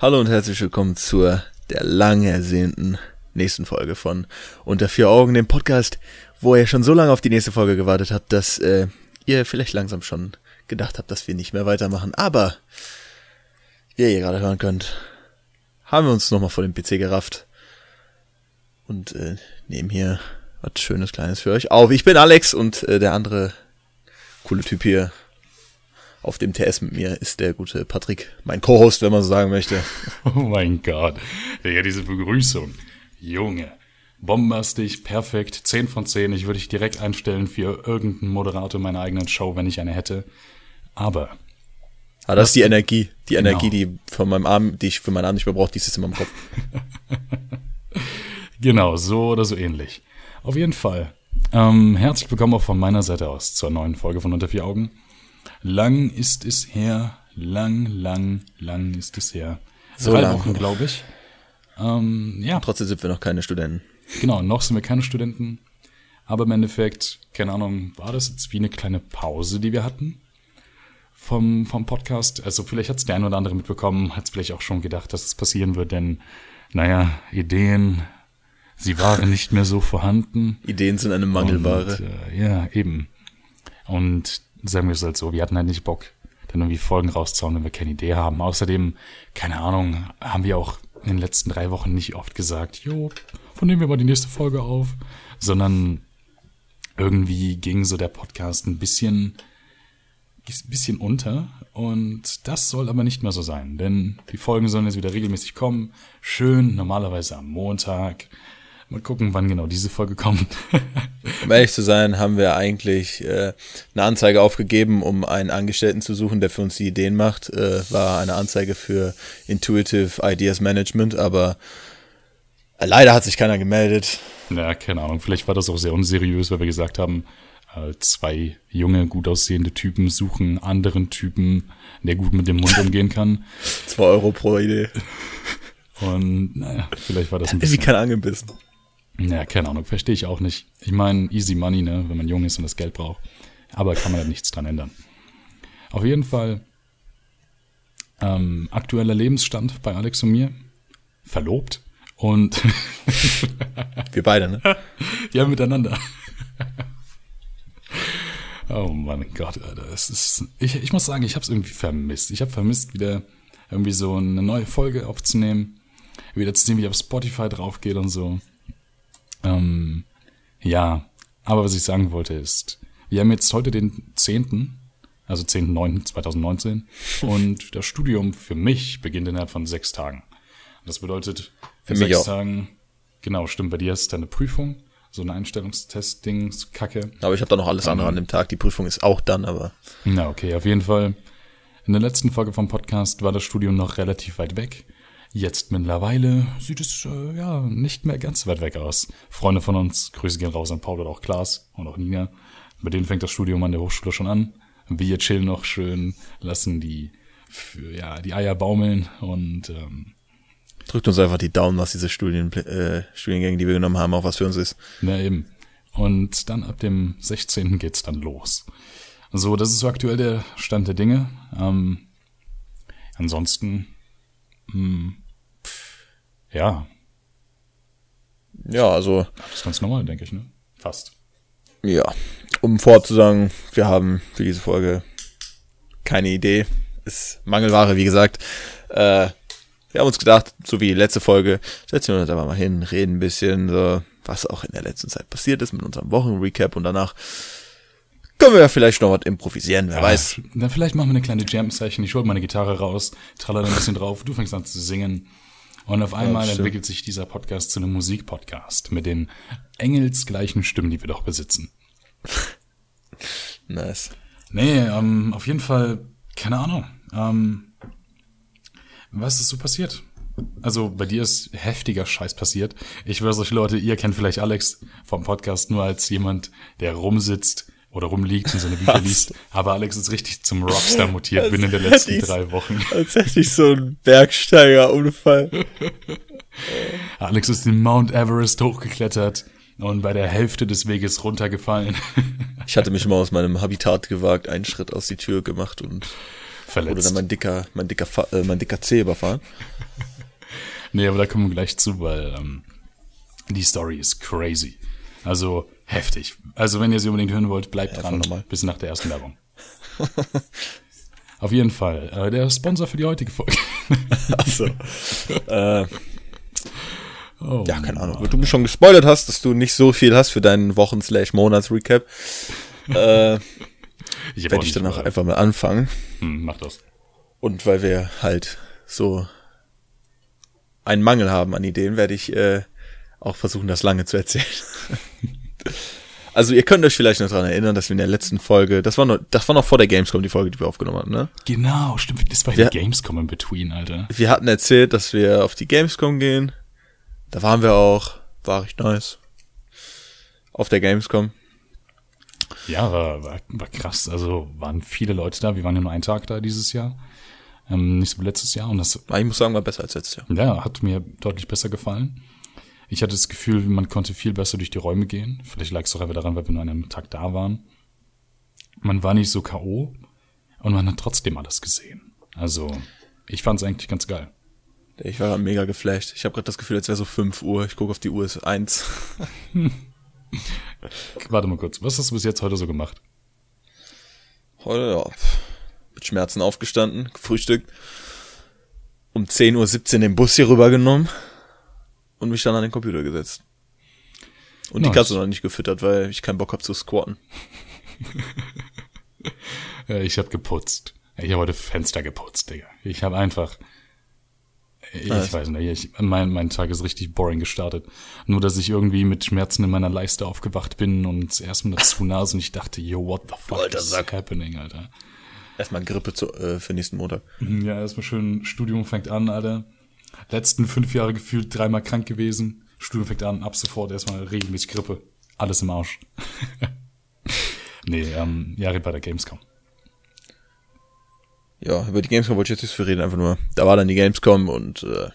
Hallo und herzlich willkommen zur der lang ersehnten nächsten Folge von Unter vier Augen, dem Podcast, wo ihr schon so lange auf die nächste Folge gewartet habt, dass äh, ihr vielleicht langsam schon gedacht habt, dass wir nicht mehr weitermachen. Aber, wie ihr gerade hören könnt, haben wir uns nochmal vor dem PC gerafft und äh, nehmen hier was Schönes, Kleines für euch auf. Ich bin Alex und äh, der andere coole Typ hier auf dem TS mit mir ist der gute Patrick, mein Co-Host, wenn man so sagen möchte. Oh mein Gott. Ja, diese Begrüßung. Junge. Bombastisch, perfekt, 10 von 10. Ich würde dich direkt einstellen für irgendeinen Moderator meiner eigenen Show, wenn ich eine hätte. Aber. Aber das ist die Energie. Die genau. Energie, die von meinem Arm, die ich für meinen Arm nicht mehr brauche, die ist immer im Kopf. genau, so oder so ähnlich. Auf jeden Fall. Ähm, herzlich willkommen auch von meiner Seite aus zur neuen Folge von Unter vier Augen. Lang ist es her, lang, lang, lang ist es her. So Drei lang. Wochen, glaube ich. Ähm, ja. Trotzdem sind wir noch keine Studenten. Genau, noch sind wir keine Studenten. Aber im Endeffekt, keine Ahnung, war das jetzt wie eine kleine Pause, die wir hatten vom, vom Podcast? Also vielleicht hat es der ein oder andere mitbekommen, hat es vielleicht auch schon gedacht, dass es passieren wird, denn, naja, Ideen, sie waren nicht mehr so vorhanden. Ideen sind eine Mangelware. Und, äh, ja, eben. Und sagen wir es halt so, wir hatten halt nicht Bock, dann irgendwie Folgen rauszuhauen, wenn wir keine Idee haben. Außerdem, keine Ahnung, haben wir auch in den letzten drei Wochen nicht oft gesagt, jo, von nehmen wir mal die nächste Folge auf, sondern irgendwie ging so der Podcast ein bisschen, ein bisschen unter. Und das soll aber nicht mehr so sein, denn die Folgen sollen jetzt wieder regelmäßig kommen, schön, normalerweise am Montag, Mal gucken, wann genau diese Folge kommt. um ehrlich zu sein, haben wir eigentlich äh, eine Anzeige aufgegeben, um einen Angestellten zu suchen, der für uns die Ideen macht. Äh, war eine Anzeige für Intuitive Ideas Management, aber äh, leider hat sich keiner gemeldet. Ja, keine Ahnung. Vielleicht war das auch sehr unseriös, weil wir gesagt haben, äh, zwei junge, gut aussehende Typen suchen anderen Typen, der gut mit dem Mund umgehen kann. Zwei Euro pro Idee. Und naja, vielleicht war das ein bisschen. Wie kein angebissen. Ja, keine Ahnung, verstehe ich auch nicht. Ich meine, easy money, ne, wenn man jung ist und das Geld braucht. Aber kann man da nichts dran ändern. Auf jeden Fall, ähm, aktueller Lebensstand bei Alex und mir, verlobt und wir beide, ne? ja, miteinander. oh mein Gott, Alter, es ist, ich, ich muss sagen, ich habe es irgendwie vermisst. Ich habe vermisst, wieder irgendwie so eine neue Folge aufzunehmen, wieder zu sehen, wie auf Spotify drauf geht und so. Ähm, ja, aber was ich sagen wollte ist, wir haben jetzt heute den 10., also 10.9.2019 und das Studium für mich beginnt innerhalb von sechs Tagen. Das bedeutet, für mich sechs auch. Tagen, genau, stimmt, bei dir ist deine Prüfung, so eine Einstellungstest-Dings, Kacke. Aber ich habe da noch alles andere an dem Tag, die Prüfung ist auch dann, aber. Na, okay, auf jeden Fall. In der letzten Folge vom Podcast war das Studium noch relativ weit weg. Jetzt mittlerweile sieht es äh, ja nicht mehr ganz weit weg aus. Freunde von uns, Grüße gehen raus an Paul und auch Klaas und auch Nina. Mit denen fängt das Studium an der Hochschule schon an. Wir chillen noch schön, lassen die für, ja die Eier baumeln und ähm, drückt uns einfach die Daumen, was diese Studien, äh, Studiengänge, die wir genommen haben, auch was für uns ist. Na eben. Und dann ab dem 16. geht's dann los. So, das ist so aktuell der Stand der Dinge. Ähm, ansonsten hm. Ja. Ja, also. Das ist ganz normal, denke ich, ne? Fast. Ja. Um vorzusagen, wir haben für diese Folge keine Idee. Ist Mangelware, wie gesagt. Äh, wir haben uns gedacht, so wie die letzte Folge, setzen wir uns einfach mal hin, reden ein bisschen, so, was auch in der letzten Zeit passiert ist mit unserem Wochenrecap und danach können wir ja vielleicht noch was improvisieren, wer ja, weiß. Dann vielleicht machen wir eine kleine Jam-Session. Ich hole meine Gitarre raus, traller ein bisschen drauf, du fängst an zu singen. Und auf einmal ja, entwickelt sich dieser Podcast zu einem Musikpodcast mit den engelsgleichen Stimmen, die wir doch besitzen. nice. Nee, ähm, auf jeden Fall, keine Ahnung. Ähm, was ist so passiert? Also bei dir ist heftiger Scheiß passiert. Ich weiß euch Leute, ihr kennt vielleicht Alex vom Podcast nur als jemand, der rumsitzt, oder rumliegt und seine Bücher Was? liest. Aber Alex ist richtig zum Rockstar mutiert als binnen der letzten drei Wochen. Als hätte ich so einen Bergsteigerunfall. Alex ist den Mount Everest hochgeklettert und bei der Hälfte des Weges runtergefallen. ich hatte mich mal aus meinem Habitat gewagt, einen Schritt aus die Tür gemacht und verletzt. Wurde dann mein dicker, mein dicker, äh, mein dicker Zeh überfahren. Nee, aber da kommen wir gleich zu, weil ähm, die Story ist crazy. Also heftig. Also wenn ihr sie unbedingt hören wollt, bleibt Ja, dran normal. bis nach der ersten Werbung. Auf jeden Fall. Äh, der Sponsor für die heutige Folge. Achso. äh, Oh, ja, keine Ahnung. Weil du mich schon gespoilert hast, dass du nicht so viel hast für deinen Wochen-Monats-Recap, äh, Ich werde ich nicht dann auch mal- einfach mal anfangen. Hm, mach das. Und weil wir halt so einen Mangel haben an Ideen, werde ich äh, auch versuchen, das lange zu erzählen. Also ihr könnt euch vielleicht noch dran erinnern, dass wir in der letzten Folge, das war noch, das war noch vor der Gamescom, die Folge, die wir aufgenommen haben, ne? Genau, stimmt. Das war Ja. die Gamescom in Between, Alter. Wir hatten erzählt, dass wir auf die Gamescom gehen. Da waren wir auch, war recht nice. Auf der Gamescom. Ja, war, war, war krass. Also waren viele Leute da. Wir waren ja nur einen Tag da dieses Jahr. Ähm, nicht so wie letztes Jahr. Und das Ich muss sagen, war besser als letztes Jahr. ja, hat mir deutlich besser gefallen. Ich hatte das Gefühl, man konnte viel besser durch die Räume gehen. Vielleicht lag es auch einfach daran, weil wir nur an einem Tag da waren. Man war nicht so K.O. und man hat trotzdem alles gesehen. Also, ich fand es eigentlich ganz geil. Ich war mega geflasht. Ich habe gerade das Gefühl, als wäre so 5 Uhr. Ich gucke auf die Uhr, es ist 1. Warte mal kurz, was hast du bis jetzt heute so gemacht? Heute, ja, mit Schmerzen aufgestanden, gefrühstückt. Um 10.17 Uhr den Bus hier rübergenommen und mich dann an den Computer gesetzt. Und die Nice. Katze noch nicht gefüttert, weil ich keinen Bock hab zu squatten. Ja, ich habe geputzt. Ich habe heute Fenster geputzt, Digga. Ich habe einfach. Ich Was? weiß nicht, ich, mein, mein Tag ist richtig boring gestartet. Nur, dass ich irgendwie mit Schmerzen in meiner Leiste aufgewacht bin und erstmal dazu Nase und ich dachte, yo, what the fuck Alter is Sack. happening, Alter? Erstmal Grippe zu, äh, für nächsten Montag. Ja, erstmal schön, Studium fängt an, Alter. Letzten fünf Jahre gefühlt dreimal krank gewesen. Studium fängt an, ab sofort erstmal regelmäßig Grippe. Alles im Arsch. nee, ähm, ja, red bei der Gamescom. Ja, über die Gamescom wollte ich jetzt nicht so viel reden, einfach nur. Da war dann die Gamescom und äh,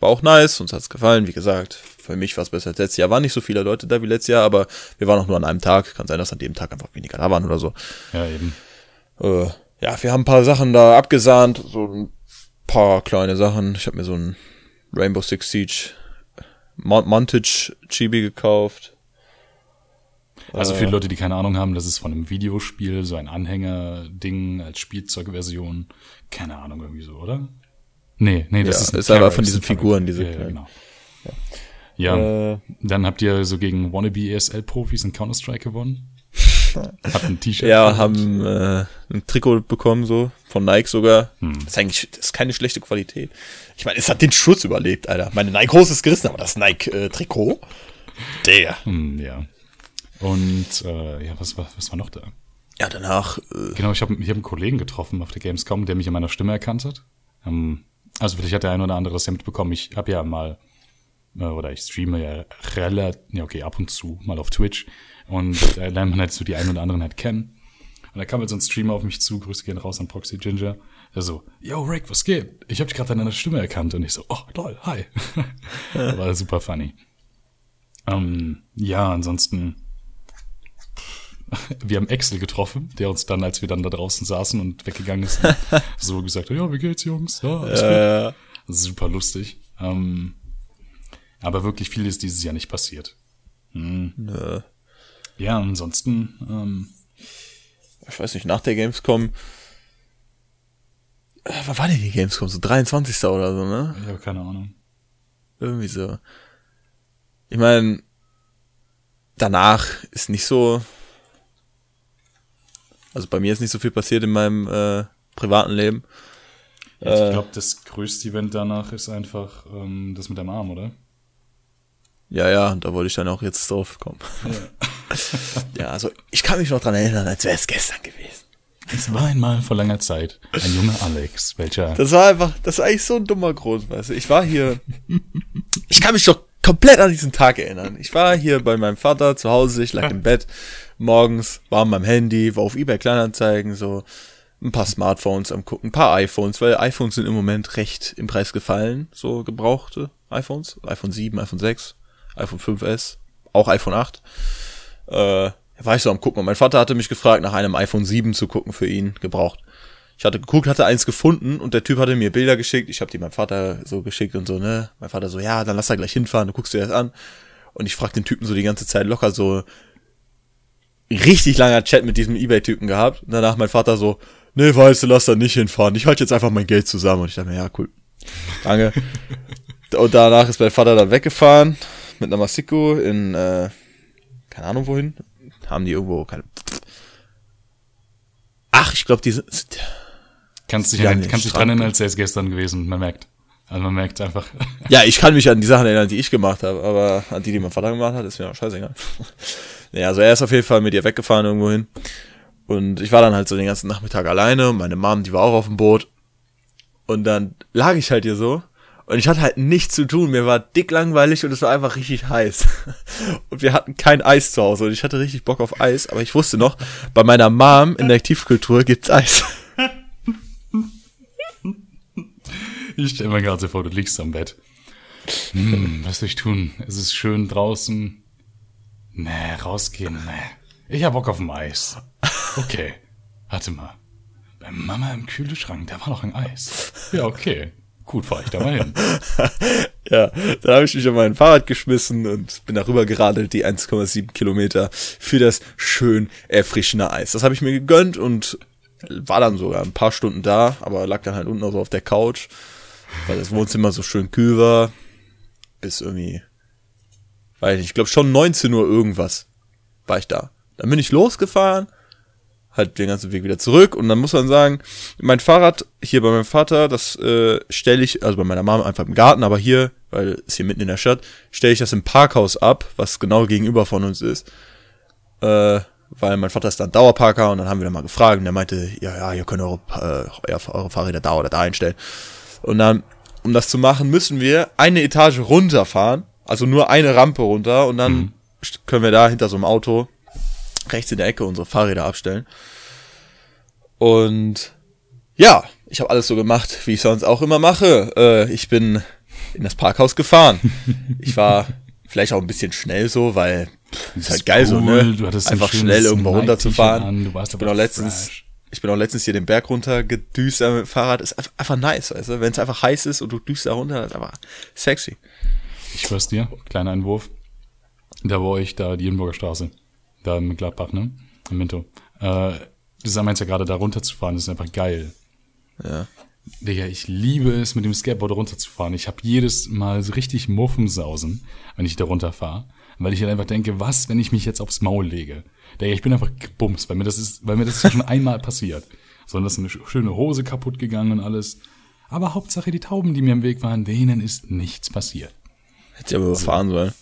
war auch nice, uns hat's gefallen, wie gesagt. Für mich war es besser als letztes Jahr. Waren nicht so viele Leute da wie letztes Jahr, aber wir waren auch nur an einem Tag. Kann sein, dass an dem Tag einfach weniger da waren oder so. Ja, eben. Äh, ja, wir haben ein paar Sachen da abgesahnt, so ein paar kleine Sachen. Ich habe mir so ein Rainbow Six Siege Mon Montage Chibi gekauft. Also Äh. für die Leute, die keine Ahnung haben, das ist von einem Videospiel, so ein Anhänger-Ding als Spielzeugversion. Keine Ahnung, irgendwie so, oder? Nee, nee, das Ja, ist, ein ist aber von diesen. Figuren, diese ja, ja, genau. Ja, Äh, dann habt ihr so gegen Wannabe ESL-Profis in Counter-Strike gewonnen. Habt ein T-Shirt. ja, haben äh, ein Trikot bekommen, so von Nike sogar. Hm. Das ist eigentlich das ist keine schlechte Qualität. Ich meine, es hat den Schutz überlebt, Alter. Meine Nike Hose ist gerissen, aber das Nike äh, Trikot, der. Hm, ja. Und äh, ja, was war, was war noch da? Ja, danach. Äh, Genau, ich habe ich hab einen Kollegen getroffen auf der Gamescom, der mich an meiner Stimme erkannt hat. Ähm, also vielleicht hat der ein oder andere das ja mitbekommen. Ich habe ja mal, oder ich streame ja relativ, ja okay, ab und zu mal auf Twitch. Und da lernt man halt so die einen oder anderen halt kennen. Und da kam halt so ein Streamer auf mich zu, Grüße gehen raus an Proxy Ginger. Der so, yo Rick, was geht? Ich habe dich gerade an deiner Stimme erkannt. Und ich so, oh lol, hi. War super funny. Ähm, ja, ansonsten wir haben Axel getroffen, der uns dann, als wir dann da draußen saßen und weggegangen ist, so gesagt hat, ja, wie geht's, Jungs? Ja, äh, Super lustig. Ähm, aber wirklich viel ist dieses Jahr nicht passiert. äh, Ja, ansonsten, ähm, ich weiß nicht, nach der Gamescom. Äh, wann war denn die Gamescom? So 23. oder so, ne? ich habe keine Ahnung. Irgendwie so. Ich meine, danach ist nicht so. Also bei mir ist nicht so viel passiert in meinem äh, privaten Leben. Ich Äh. glaube, das größte Event danach ist einfach ähm, das mit dem Arm, oder? Ja, ja, da wollte ich dann auch jetzt drauf kommen. ja, also ich kann mich noch dran erinnern, als wäre es gestern gewesen. Es war einmal vor langer Zeit ein junger Alex, welcher Das war einfach, das war eigentlich so ein dummer Grund, weißt du. Ich war hier, ich kann mich doch komplett an diesen Tag erinnern. Ich war hier bei meinem Vater zu Hause, ich lag im Bett morgens, war an meinem Handy, war auf eBay Kleinanzeigen, so ein paar Smartphones am gucken, ein paar iPhones, weil iPhones sind im Moment recht im Preis gefallen, so gebrauchte iPhones, iPhone 7, iPhone 6, iPhone 5S, auch iPhone 8. Äh, war ich so am gucken und mein Vater hatte mich gefragt, nach einem iPhone 7 zu gucken für ihn, gebraucht. Ich hatte geguckt, hatte eins gefunden und der Typ hatte mir Bilder geschickt. Ich habe die meinem Vater so geschickt und so, ne? Mein Vater so, ja, dann lass da gleich hinfahren, du guckst dir das an. Und ich frag den Typen so die ganze Zeit locker so richtig langer Chat mit diesem Ebay-Typen gehabt. Und danach mein Vater so, nee, weißt du, lass da nicht hinfahren. Ich halte jetzt einfach mein Geld zusammen. Und ich dachte mir, ja, cool. Danke. und danach ist mein Vater dann weggefahren mit einer Masiko in, äh, keine Ahnung wohin. Haben die irgendwo, keine, Ach, ich glaube, die sind, Kannst dich, Ja, kannst dich dran erinnern, als wäre es gestern gewesen. Man merkt. Also man merkt einfach. Ja, ich kann mich an die Sachen erinnern, die ich gemacht habe, aber an die, die mein Vater gemacht hat, ist mir auch scheißegal. ja, also er ist auf jeden Fall mit ihr weggefahren irgendwo hin. Und ich war dann halt so den ganzen Nachmittag alleine meine Mom, die war auch auf dem Boot. Und dann lag ich halt hier so und ich hatte halt nichts zu tun. Mir war dick langweilig und es war einfach richtig heiß. Und wir hatten kein Eis zu Hause und ich hatte richtig Bock auf Eis, aber ich wusste noch, bei meiner Mom in der Tiefkultur gibt's Eis. Ich stelle mir gerade so vor, du liegst am Bett. Hm, was soll ich tun? Es ist schön draußen. Nee, rausgehen, nee. Ich hab Bock auf ein Eis. Okay, warte mal. Bei Mama im Kühlschrank, da war noch ein Eis. Ja, okay. Gut, fahr ich da mal hin. Ja, dann habe ich mich auf mein Fahrrad geschmissen und bin darüber geradelt, die 1,7 Kilometer für das schön erfrischende Eis. Das habe ich mir gegönnt und war dann sogar ein paar Stunden da, aber lag dann halt unten auch so auf der Couch, weil das Wohnzimmer so schön kühl war. Bis irgendwie, weiß nicht, ich glaube schon 19 Uhr irgendwas war ich da. Dann bin ich losgefahren, halt den ganzen Weg wieder zurück und dann muss man sagen, mein Fahrrad hier bei meinem Vater, das äh, stelle ich, also bei meiner Mama einfach im Garten, aber hier, weil es hier mitten in der Stadt, stelle ich das im Parkhaus ab, was genau gegenüber von uns ist. Äh, weil mein Vater ist dann Dauerparker und dann haben wir dann mal gefragt und der meinte, ja, ja, ihr könnt eure, äh, eure Fahrräder da oder da einstellen. Und dann, um das zu machen, müssen wir eine Etage runterfahren, also nur eine Rampe runter und dann können wir da hinter so einem Auto rechts in der Ecke unsere Fahrräder abstellen. Und ja, ich habe alles so gemacht, wie ich sonst auch immer mache. Äh, ich bin in das Parkhaus gefahren. Ich war vielleicht auch ein bisschen schnell so, weil pff, ist halt geil so, cool, ne? du hattest ein Einfach schönes schnell irgendwo runterzufahren. du warst ich bin auch letztens, fresh. ich bin auch letztens hier den Berg runter gedüst mit dem Fahrrad. Ist einfach, einfach nice, weißt du? Wenn es einfach heiß ist und du düst da runter, ist einfach sexy. Ich schwör's dir, kleiner Einwurf. Da war ich da, die Jenburger Straße. Da in Gladbach, ne? Im Minto. Äh, du meinst ja gerade da runterzufahren, das ist einfach geil. Ja. Digga, ich liebe es, mit dem Skateboard runterzufahren. Ich habe jedes Mal so richtig Muffensausen, wenn ich da runterfahre. Weil ich dann einfach denke, was, wenn ich mich jetzt aufs Maul lege? Digga, ich bin einfach gebumst, weil mir das ist, weil mir das schon einmal passiert. Sondern das ist eine sch- schöne Hose kaputt gegangen und alles. Aber Hauptsache die Tauben, die mir im Weg waren, denen ist nichts passiert. Hätte ich aber überfahren sollen.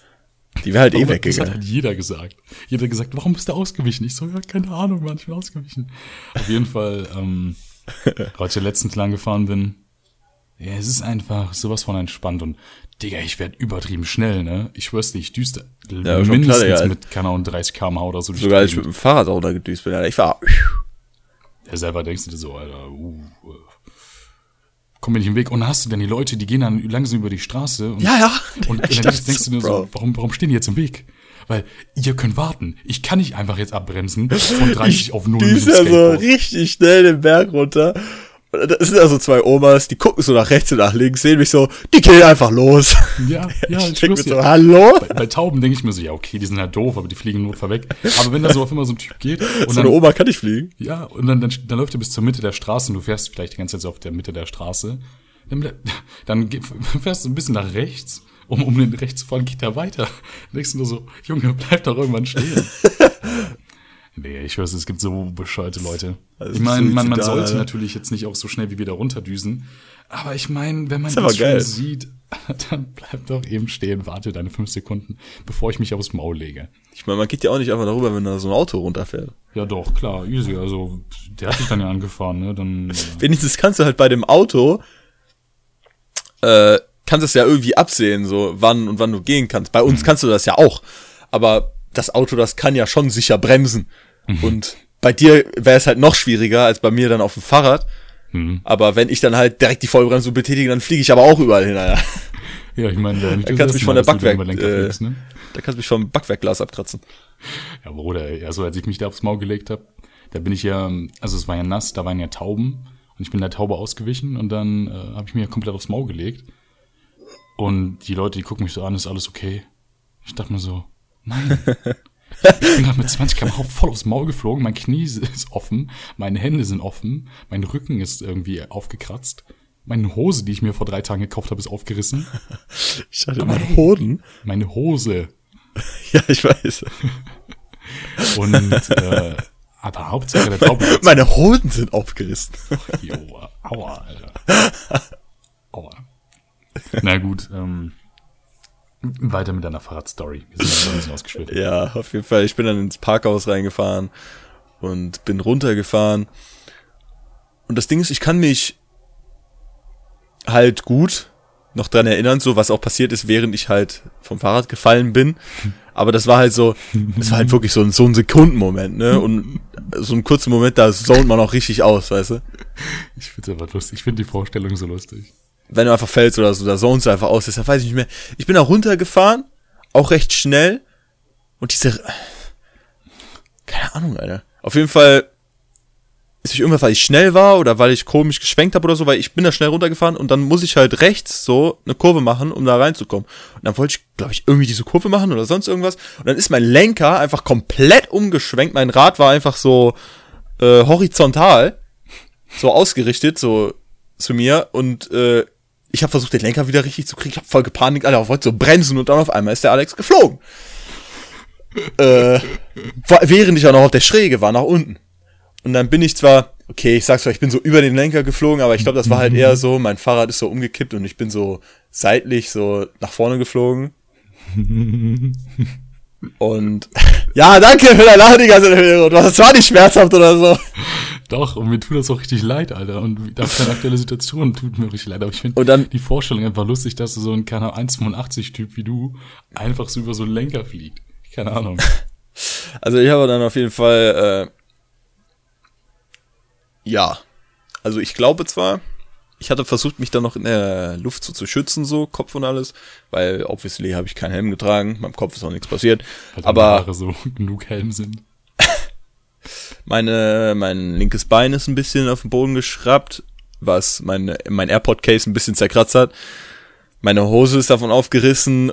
Die wäre halt eh Aber Das hat weggegangen. halt jeder gesagt. Jeder hat gesagt, warum bist du ausgewichen? Ich so, ja, keine Ahnung, Mann, ich bin ausgewichen. Auf jeden Fall, ähm, als ich letztens lang gefahren bin, ja, es ist einfach sowas von entspannt und, Digga, ich werd übertrieben schnell, ne? Ich schwör's dir, ich düste Ja, mindestens klar, Digga. mit, keine Ahnung, 30 km/h oder so. Sogar als ich mit dem Fahrrad auch da gedüst bin. Alter. Ich war, Ja, selber denkst du dir so, Alter, uh, uh, komm mir nicht im Weg. Und dann hast du denn die Leute, die gehen dann langsam über die Straße und ja, ja. Und Ich dann denkst du dir so, warum, warum stehen die jetzt im Weg? Weil ihr könnt warten. Ich kann nicht einfach jetzt abbremsen von 30 auf 0 Die ist ja so richtig schnell den Berg runter. Und da sind also zwei Omas, die gucken so nach rechts und nach links, sehen mich so, die gehen einfach los. Ja, ja, ich ich denk mir so, hallo? Bei, bei Tauben denke ich mir so, ja, okay, die sind halt doof, aber die fliegen notfall weg. Aber wenn da so auf immer so ein Typ geht und So dann, eine Oma kann nicht fliegen. ja, und dann, dann, dann läuft er bis zur Mitte der Straße und du fährst vielleicht die ganze Zeit so auf der Mitte der Straße. Dann, dann fährst du ein bisschen nach rechts, um, um den rechts zu fahren, geht er weiter. Dann denkst du nur so, Junge, bleib doch irgendwann stehen. Nee, ich weiß, es gibt so bescheuerte Leute. Also ich meine, man, man sollte natürlich jetzt nicht auch so schnell wie wir da runterdüsen. Aber ich meine, wenn man aber das schon geil. sieht, dann bleib doch eben stehen, warte deine fünf Sekunden, bevor ich mich aufs Maul lege. Ich meine, man geht ja auch nicht einfach darüber, wenn da so ein Auto runterfährt. Ja doch, klar, easy. Also, der hat dich dann ja angefahren, ne? Dann, äh, Wenigstens kannst du halt bei dem Auto, äh, kannst du es ja irgendwie absehen, so wann und wann du gehen kannst. Bei Mhm. uns kannst du das ja auch. Aber das Auto, das kann ja schon sicher bremsen. Mhm. Und bei dir wäre es halt noch schwieriger als bei mir dann auf dem Fahrrad. Mhm. Aber wenn ich dann halt direkt die Vollbremsung betätige, dann fliege ich aber auch überall hin, Alter. ja, ich meine, da Dann kannst du mich von der Backwerk, äh, fliegst, ne? da kannst du mich vom Backwerkglas abkratzen. Ja, Bruder, also als ich mich da aufs Maul gelegt habe, da bin ich ja, also es war ja nass, da waren ja Tauben Und ich bin der Taube ausgewichen und dann äh, habe ich mir komplett aufs Maul gelegt. Und die Leute, die gucken mich so an, ist alles okay? Ich dachte mir so, nein. Ich bin gerade mit 20 km voll aufs Maul geflogen, mein Knie ist offen, meine Hände sind offen, mein Rücken ist irgendwie aufgekratzt. Meine Hose, die ich mir vor drei Tagen gekauft habe, ist aufgerissen. Ich hatte meinen Hoden. Meine Hose. Ja, ich weiß. Und äh, aber Hauptsache der Taube. Meine Hoden sind aufgerissen. Jo, aua, Alter. Aua. Na gut, ähm, weiter mit deiner Fahrradstory. Wir sind ja ein bisschen ausgeschwitzt. Ja, auf jeden Fall. Ich bin dann ins Parkhaus reingefahren und bin runtergefahren. Und das Ding ist, ich kann mich halt gut noch dran erinnern, so was auch passiert ist, während ich halt vom Fahrrad gefallen bin. Aber das war halt so, es war halt wirklich so ein, so ein Sekundenmoment, ne? Und so einen kurzen Moment, da zont man auch richtig aus, weißt du? Ich find's aber lustig. Ich finde die Vorstellung so lustig. Wenn du einfach fällst oder so, da zonst einfach aus, deshalb weiß ich nicht mehr. Ich bin da runtergefahren, auch recht schnell. Und diese, keine Ahnung, Alter. Auf jeden Fall ist mich irgendwas, weil ich schnell war oder weil ich komisch geschwenkt habe oder so, weil ich bin da schnell runtergefahren und dann muss ich halt rechts so eine Kurve machen, um da reinzukommen. Und dann wollte ich, glaube ich, irgendwie diese Kurve machen oder sonst irgendwas. Und dann ist mein Lenker einfach komplett umgeschwenkt. Mein Rad war einfach so äh, horizontal, so ausgerichtet, so zu mir. Und äh, ich habe versucht, den Lenker wieder richtig zu kriegen. Ich habe voll gepanikt, Alter, wollte so bremsen und dann auf einmal ist der Alex geflogen. äh, während ich auch noch auf der Schräge war, nach unten. Und dann bin ich zwar, okay, ich sag's zwar, ich bin so über den Lenker geflogen, aber ich glaube, das war halt eher so, mein Fahrrad ist so umgekippt und ich bin so seitlich so nach vorne geflogen. Und ja, danke für dein Lachen die ganze. Das war nicht schmerzhaft oder so. Doch, und mir tut das auch richtig leid, Alter. Und das deine aktuelle Situation tut mir richtig leid. Aber ich finde die Vorstellung einfach lustig, dass du so ein, keine Ahnung, 1,85-Typ wie du einfach so über so einen Lenker fliegt. Keine Ahnung. Also ich habe dann auf jeden Fall, äh, ja, also ich glaube zwar, ich hatte versucht, mich dann noch in der Luft so zu schützen, so Kopf und alles, weil obviously habe ich keinen Helm getragen, meinem Kopf ist auch nichts passiert, Weil aber so genug Helm sind. Meine, mein linkes Bein ist ein bisschen auf den Boden geschraubt, was meine, mein AirPod-Case ein bisschen zerkratzt hat. Meine Hose ist davon aufgerissen.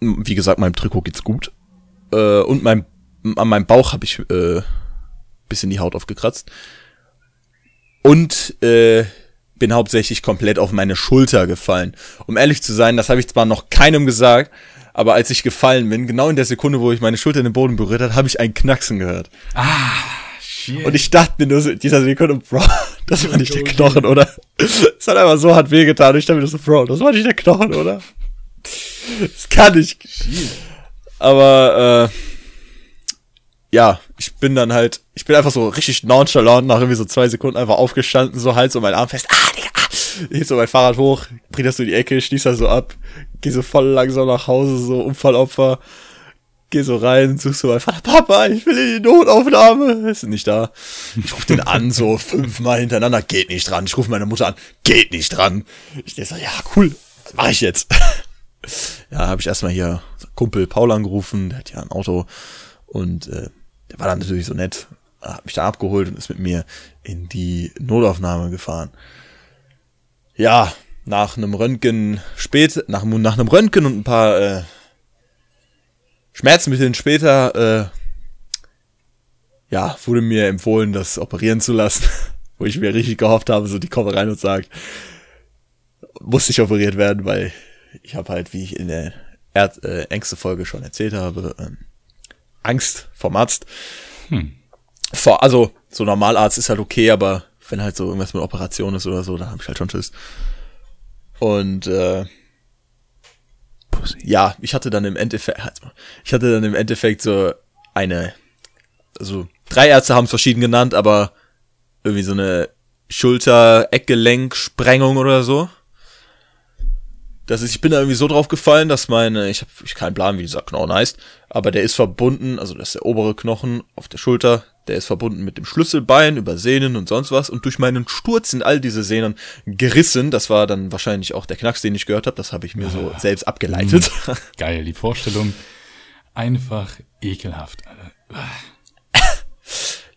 Wie gesagt, meinem Trikot geht's gut. Äh, und mein, an meinem Bauch habe ich äh, bisschen die Haut aufgekratzt. Und äh, bin hauptsächlich komplett auf meine Schulter gefallen. Um ehrlich zu sein, das habe ich zwar noch keinem gesagt, aber als ich gefallen bin, genau in der Sekunde, wo ich meine Schulter in den Boden berührt hat, habe ich ein Knacksen gehört. Shit. Und ich dachte mir nur so in dieser Sekunde, Bro, das war nicht der. Knochen, oder? Es hat einfach so hart wehgetan. Und ich dachte mir nur so, Bro, das war nicht der Knochen, oder? Das kann nicht. Aber, äh, ja, ich bin dann halt, ich bin einfach so richtig nonchalant nach irgendwie so zwei Sekunden einfach aufgestanden, so halt so mein Arm fest. Ah, Digga, ah. Ich heb so mein Fahrrad hoch, bring das so in die Ecke, schließ das so ab, geh so voll langsam nach Hause, so Unfallopfer. Geh so rein, suchst so mein Vater, Papa, ich will in die Notaufnahme. Ist nicht da. Ich ruf den an, so fünfmal hintereinander, geht nicht dran. Ich rufe meine Mutter an, geht nicht dran. Ich denk so, ja, cool, was mach ich jetzt? Ja, habe ich erstmal hier Kumpel Paul angerufen, der hat ja ein Auto und äh, der war dann natürlich so nett, hat mich da abgeholt und ist mit mir in die Notaufnahme gefahren. Ja, nach einem Röntgen spät, nach, nach einem Röntgen und ein paar äh, Schmerzmitteln später, äh, ja, wurde mir empfohlen, das operieren zu lassen, wo ich mir richtig gehofft habe, so die kommen rein und sagt, muss nicht operiert werden, weil ich habe halt, wie ich in der Erd äh, Ängste-Folge schon erzählt habe, ähm, Angst vom Arzt. Vor, also, so Normalarzt ist halt okay, aber wenn halt so irgendwas mit Operation ist oder so, dann habe ich halt schon Schiss. Und äh, ja, ich hatte dann im Endeffekt, halt ich hatte dann im Endeffekt so eine, also drei Ärzte haben es verschieden genannt, aber irgendwie so eine Schulter-Eckgelenk-Sprengung oder so. Das ist, ich bin da irgendwie so drauf gefallen, dass meine, ich habe ich keinen Plan, wie dieser Knochen heißt, aber der ist verbunden, also das ist der obere Knochen auf der Schulter, der ist verbunden mit dem Schlüsselbein über Sehnen und sonst was und durch meinen Sturz sind all diese Sehnen gerissen. Das war dann wahrscheinlich auch der Knacks, den ich gehört habe. Das habe ich mir so selbst abgeleitet. Geil, die Vorstellung. Einfach ekelhaft.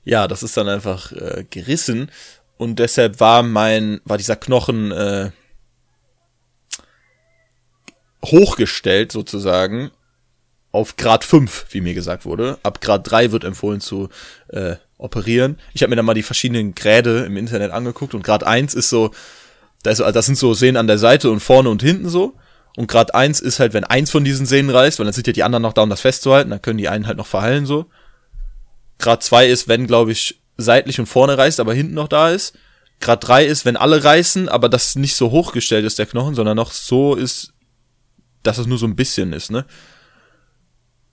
Ja, das ist dann einfach äh, gerissen und deshalb war mein, war dieser Knochen äh, hochgestellt sozusagen auf Grad 5, wie mir gesagt wurde. Ab Grad 3 wird empfohlen zu äh, operieren. Ich habe mir dann mal die verschiedenen Gräde im Internet angeguckt und Grad 1 ist so, das, sind so Sehnen an der Seite und vorne und hinten so. Und Grad 1 ist halt, wenn eins von diesen Sehnen reißt, weil dann sind ja die anderen noch da, um das festzuhalten, dann können die einen halt noch verheilen so. Grad 2 ist, wenn, glaube ich, seitlich und vorne reißt, aber hinten noch da ist. Grad 3 ist, wenn alle reißen, aber das nicht so hochgestellt ist, der Knochen, sondern noch so ist, dass es nur so ein bisschen ist, ne?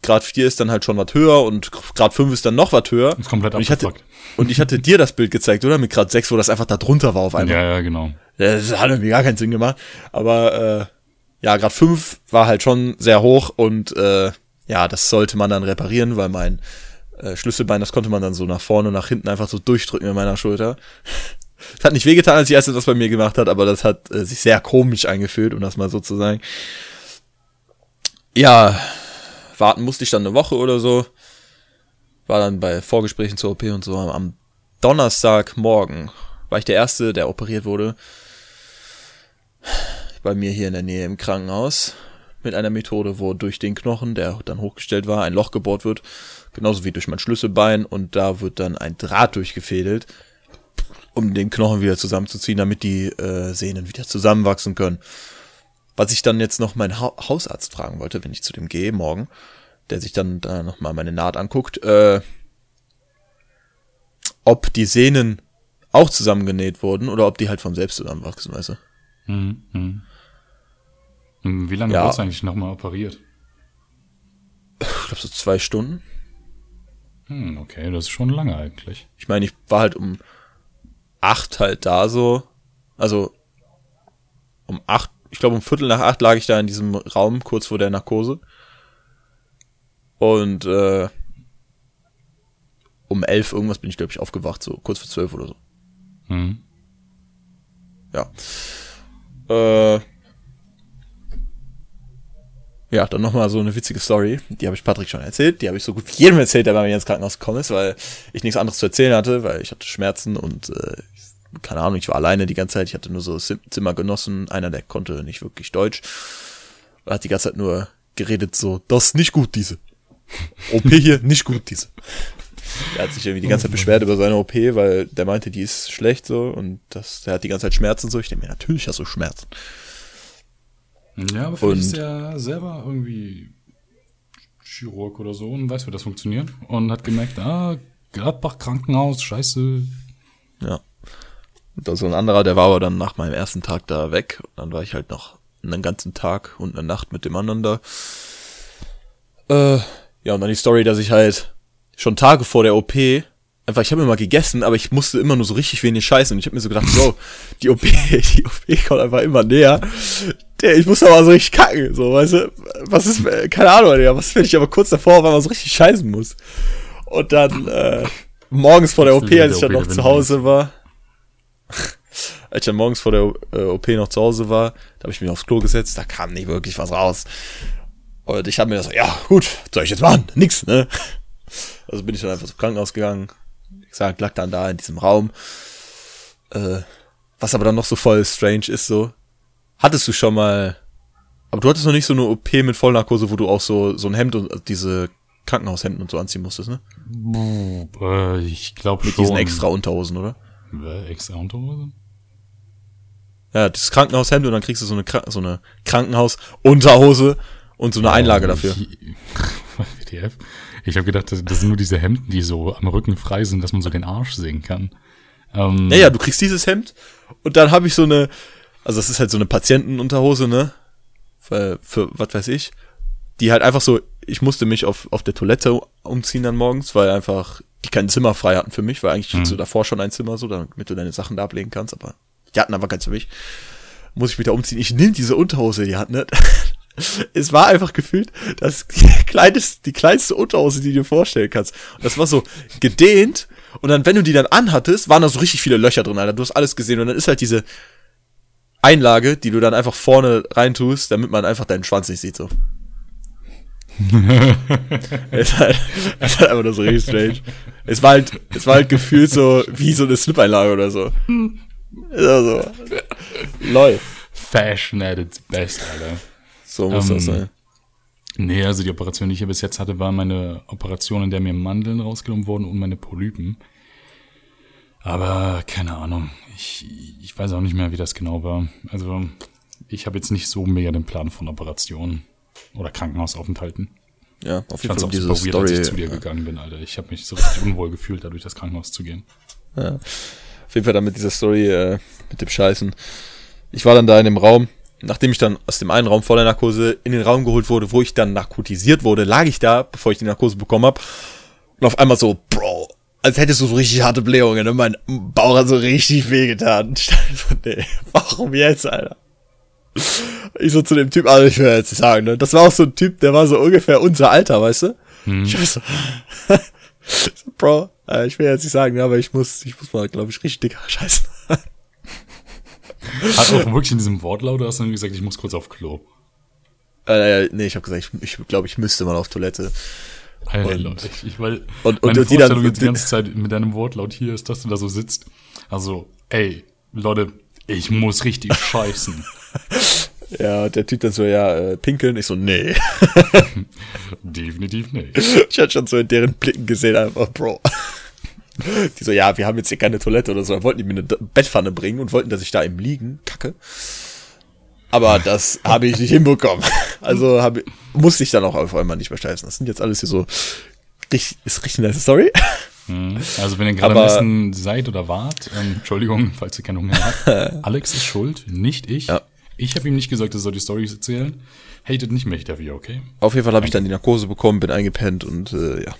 Grad 4 ist dann halt schon was höher und Grad 5 ist dann noch was höher. Ist komplett und ich, hatte, und ich hatte dir das Bild gezeigt, oder? Mit Grad 6, wo das einfach da drunter war auf einmal. Ja, ja, genau. Das hat irgendwie gar keinen Sinn gemacht. Aber äh, ja, Grad 5 war halt schon sehr hoch und äh, ja, das sollte man dann reparieren, weil mein äh, Schlüsselbein, das konnte man dann so nach vorne und nach hinten einfach so durchdrücken in meiner Schulter. Es hat nicht wehgetan, als die erste das bei mir gemacht hat, aber das hat äh, sich sehr komisch eingefühlt, um das mal so zu sagen. Ja, warten musste ich dann eine Woche oder so. War dann bei Vorgesprächen zur OP und so. Am Donnerstagmorgen war ich der Erste, der operiert wurde. Bei mir hier in der Nähe im Krankenhaus. Mit einer Methode, wo durch den Knochen, der dann hochgestellt war, ein Loch gebohrt wird. Genauso wie durch mein Schlüsselbein. Und da wird dann ein Draht durchgefädelt, um den Knochen wieder zusammenzuziehen, damit die äh, Sehnen wieder zusammenwachsen können. Was ich dann jetzt noch meinen ha Hausarzt fragen wollte, wenn ich zu dem gehe morgen, der sich dann da nochmal meine Naht anguckt, äh, ob die Sehnen auch zusammengenäht wurden oder ob die halt von selbst zusammenwachsen, weißt du? Hm, hm. Wie lange Ja. wurdest du eigentlich nochmal operiert? Ich glaube so zwei Stunden. Hm, okay, das ist schon lange eigentlich. Ich meine, ich war halt um acht halt da so. Also um acht, ich glaube um Viertel nach acht lag ich da in diesem Raum, kurz vor der Narkose. Und äh, um elf irgendwas bin ich, glaube ich, aufgewacht, so kurz vor zwölf oder so. Hm. Ja. Äh, ja, dann nochmal so eine witzige Story. Die habe ich Patrick schon erzählt. Die habe ich so gut wie jedem erzählt, der bei mir ins Krankenhaus gekommen ist, weil ich nichts anderes zu erzählen hatte, weil ich hatte Schmerzen und äh, keine Ahnung, ich war alleine die ganze Zeit. Ich hatte nur so Zimmergenossen. Einer, der konnte nicht wirklich Deutsch. Er hat die ganze Zeit nur geredet so, das ist nicht gut, diese. OP hier, nicht gut, diese. Der hat sich irgendwie die ganze Zeit beschwert über seine OP, weil der meinte, die ist schlecht so und das, der hat die ganze Zeit Schmerzen so. Ich denke mir, natürlich hast du Schmerzen. Ja, aber vielleicht Und- ist er selber irgendwie Chirurg oder so und weiß, wie das funktioniert. Und hat gemerkt, ah, Gladbach Krankenhaus, scheiße. Ja. Und da so ein anderer, der war aber dann nach meinem ersten Tag da weg. Und dann war ich halt noch einen ganzen Tag und eine Nacht mit dem anderen da. Äh, ja, und dann die Story, dass ich halt schon Tage vor der OP einfach, ich habe immer gegessen, aber ich musste immer nur so richtig wenig scheißen. Und ich habe mir so gedacht, Bro, die OP, die OP kommt einfach immer näher. Der, ich muss aber so richtig kacken, so, weißt du? Was ist, äh, keine Ahnung, Digga, was, wenn ich aber kurz davor auf einmal so richtig scheißen muss. Und dann, äh, morgens vor der OP, als ich dann noch zu Hause war, als ich dann morgens vor der äh, OP noch zu Hause war, da habe ich mich aufs Klo gesetzt, da kam nicht wirklich was raus. Und ich habe mir das so, ja, gut, was soll ich jetzt machen? Nix, ne? Also bin ich dann einfach zum Krankenhaus gegangen. Wie gesagt, lag dann da in diesem Raum. Äh, was aber dann noch so voll strange ist, so. Hattest du schon mal, aber du hattest noch nicht so eine OP mit Vollnarkose, wo du auch so, so ein Hemd und äh, diese Krankenhaushemden und so anziehen musstest, ne? Äh, ich glaube Mit schon. diesen extra Unterhosen, oder? Extra Unterhose? Ja, das Krankenhaushemd und dann kriegst du so eine, so eine Krankenhausunterhose und so eine Einlage Ähm, dafür. Ich, WTF? Ich habe gedacht, das, das sind nur diese Hemden, die so am Rücken frei sind, dass man so den Arsch sehen kann. Ähm, Ja, ja, du kriegst dieses Hemd und dann habe ich so eine, also das ist halt so eine Patientenunterhose, ne? Für, für was weiß ich. Die halt einfach so, ich musste mich auf, auf der Toilette umziehen dann morgens, weil einfach die kein Zimmer frei hatten für mich, weil eigentlich Mhm. du davor schon ein Zimmer, so, damit du deine Sachen da ablegen kannst, aber die hatten aber keins für mich. Muss ich mich da umziehen. Ich nehme diese Unterhose, die hat, ne? Es war einfach gefühlt das kleines, die kleinste Unterhose, die du dir vorstellen kannst. Und das war so gedehnt. Und dann, wenn du die dann anhattest, waren da so richtig viele Löcher drin, Alter. Du hast alles gesehen. Und dann ist halt diese Einlage, die du dann einfach vorne reintust, damit man einfach deinen Schwanz nicht sieht, so. es, ist halt, es halt einfach nur so richtig strange. Es war halt, es war halt gefühlt so wie so eine Slip-Einlage oder so. Also, lol. Fashion at its best, Alter. So muss Ähm, das sein. Nee, also die Operation, die ich hier bis jetzt hatte, war meine Operation, in der mir Mandeln rausgenommen wurden und meine Polypen. Aber keine Ahnung. Ich, ich weiß auch nicht mehr, wie das genau war. Also ich habe jetzt nicht so mega den Plan von Operationen oder Krankenhausaufenthalten. Ja, auf Ich jeden Fall auch diese weird, als Story. ich zu dir gegangen bin, Alter. Ich habe mich so richtig unwohl gefühlt, da durch das Krankenhaus zu gehen. Ja. Auf jeden Fall dann mit dieser Story, äh, mit dem Scheißen. Ich war dann da in dem Raum, nachdem ich dann aus dem einen Raum voller Narkose in den Raum geholt wurde, wo ich dann narkotisiert wurde, lag ich da, bevor ich die Narkose bekommen habe. Und auf einmal so, Bro, als hättest du so richtig harte Blähungen, ne? Mein Bauch hat so richtig wehgetan. Ich dachte so, nee, warum jetzt, Alter? Ich so zu dem Typ, also ich will jetzt nicht sagen, ne? Das war auch so ein Typ, der war so ungefähr unser Alter, weißt du? Ich war so, so, Bro, äh, ich will jetzt nicht sagen, ne, aber ich muss, ich muss mal, glaube ich, richtig dick scheißen. Also auch wirklich in diesem Wortlaut hast du dann gesagt, ich muss kurz auf Klo. äh, nee, ich habe gesagt, ich, ich glaube, ich müsste mal auf Toilette. Alter, Und- Leute, ich, ich, weil und- und meine die dann- jetzt die- ganze Zeit mit deinem Wortlaut hier ist, dass du da so sitzt. Also, ey, Leute, ich muss richtig scheißen. Ja, der Typ dann so, ja, äh, pinkeln. Ich so, nee. Definitiv nicht. Ich hatte schon so in deren Blicken gesehen, einfach, Bro. Die so, ja, wir haben jetzt hier keine Toilette oder so. Dann wollten die mir eine Bettpfanne bringen und wollten, dass ich da im Liegen kacke. Aber das habe ich nicht hinbekommen. Also hab, musste ich dann auch auf einmal nicht mehr scheißen. Das sind jetzt alles hier so, richtig, ist richtig eine Story. Mhm. Also, wenn ihr gerade am Essen seid oder wart, ähm, Entschuldigung, falls ihr keinen Hunger habt, Alex ist schuld, nicht ich. Ja. Ich habe ihm nicht gesagt, er soll die Storys erzählen. Hatet nicht mich dafür, okay? Auf jeden Fall habe ich dann die Narkose bekommen, bin eingepennt und äh, ja.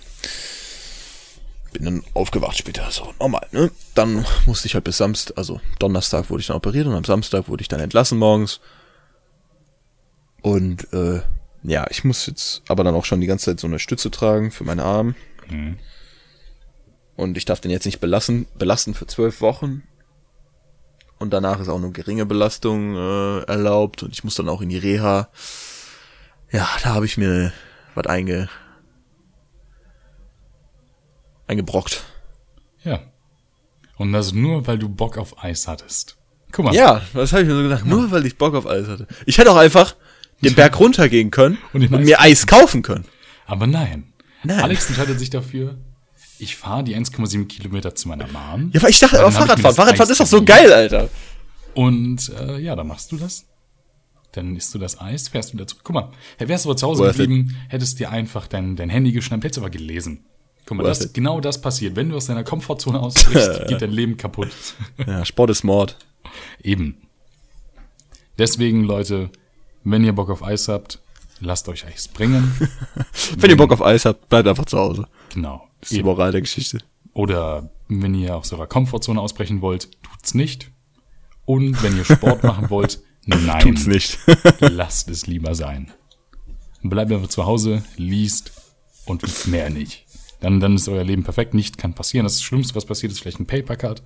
Bin dann aufgewacht später, so normal, ne? Dann musste ich halt bis Samstag, also Donnerstag wurde ich dann operiert und am Samstag wurde ich dann entlassen morgens. Und äh, ja, ich muss jetzt aber dann auch schon die ganze Zeit so eine Stütze tragen für meinen Arm. Mhm. Und ich darf den jetzt nicht belassen, belasten für zwölf Wochen. Und danach ist auch eine geringe Belastung äh, erlaubt und ich muss dann auch in die Reha. Ja, da habe ich mir was einge eingebrockt. Ja. Und das nur, weil du Bock auf Eis hattest. Guck mal. Ja, was habe ich mir so gedacht? Nur weil ich Bock auf Eis hatte. Ich hätte auch einfach den Berg runtergehen können Und und, mir Eis kaufen können. Aber nein. Nein. Alex entscheidet sich dafür, ich fahre die 1,7 Kilometer zu meiner Mom. Ja, weil ich dachte, aber Fahrradfahren, Fahrradfahren ist doch so geil, Alter. Und äh, ja, dann machst du das. Dann isst du das Eis, fährst wieder zurück. Guck mal, wärst du aber zu Hause Worth it. geblieben, hättest dir einfach dein, dein Handy geschnappt, hättest aber gelesen. Guck mal, das, it. genau das passiert. Wenn du aus deiner Komfortzone ausbrichst, geht dein Leben kaputt. Ja, Sport ist Mord. Eben. Deswegen, Leute, wenn ihr Bock auf Eis habt, lasst euch Eis bringen. Wenn ihr Bock auf Eis habt, bleibt einfach zu Hause. Genau. Das ist die. Moral der Geschichte. Oder wenn ihr aus eurer Komfortzone ausbrechen wollt, tut's nicht. Und wenn ihr Sport machen wollt, nein, Tut's nicht. lasst es lieber sein. Bleibt einfach zu Hause, liest und mehr nicht. Dann, dann ist euer Leben perfekt. Nicht kann passieren. Das Schlimmste, was passiert, ist vielleicht ein Papercut.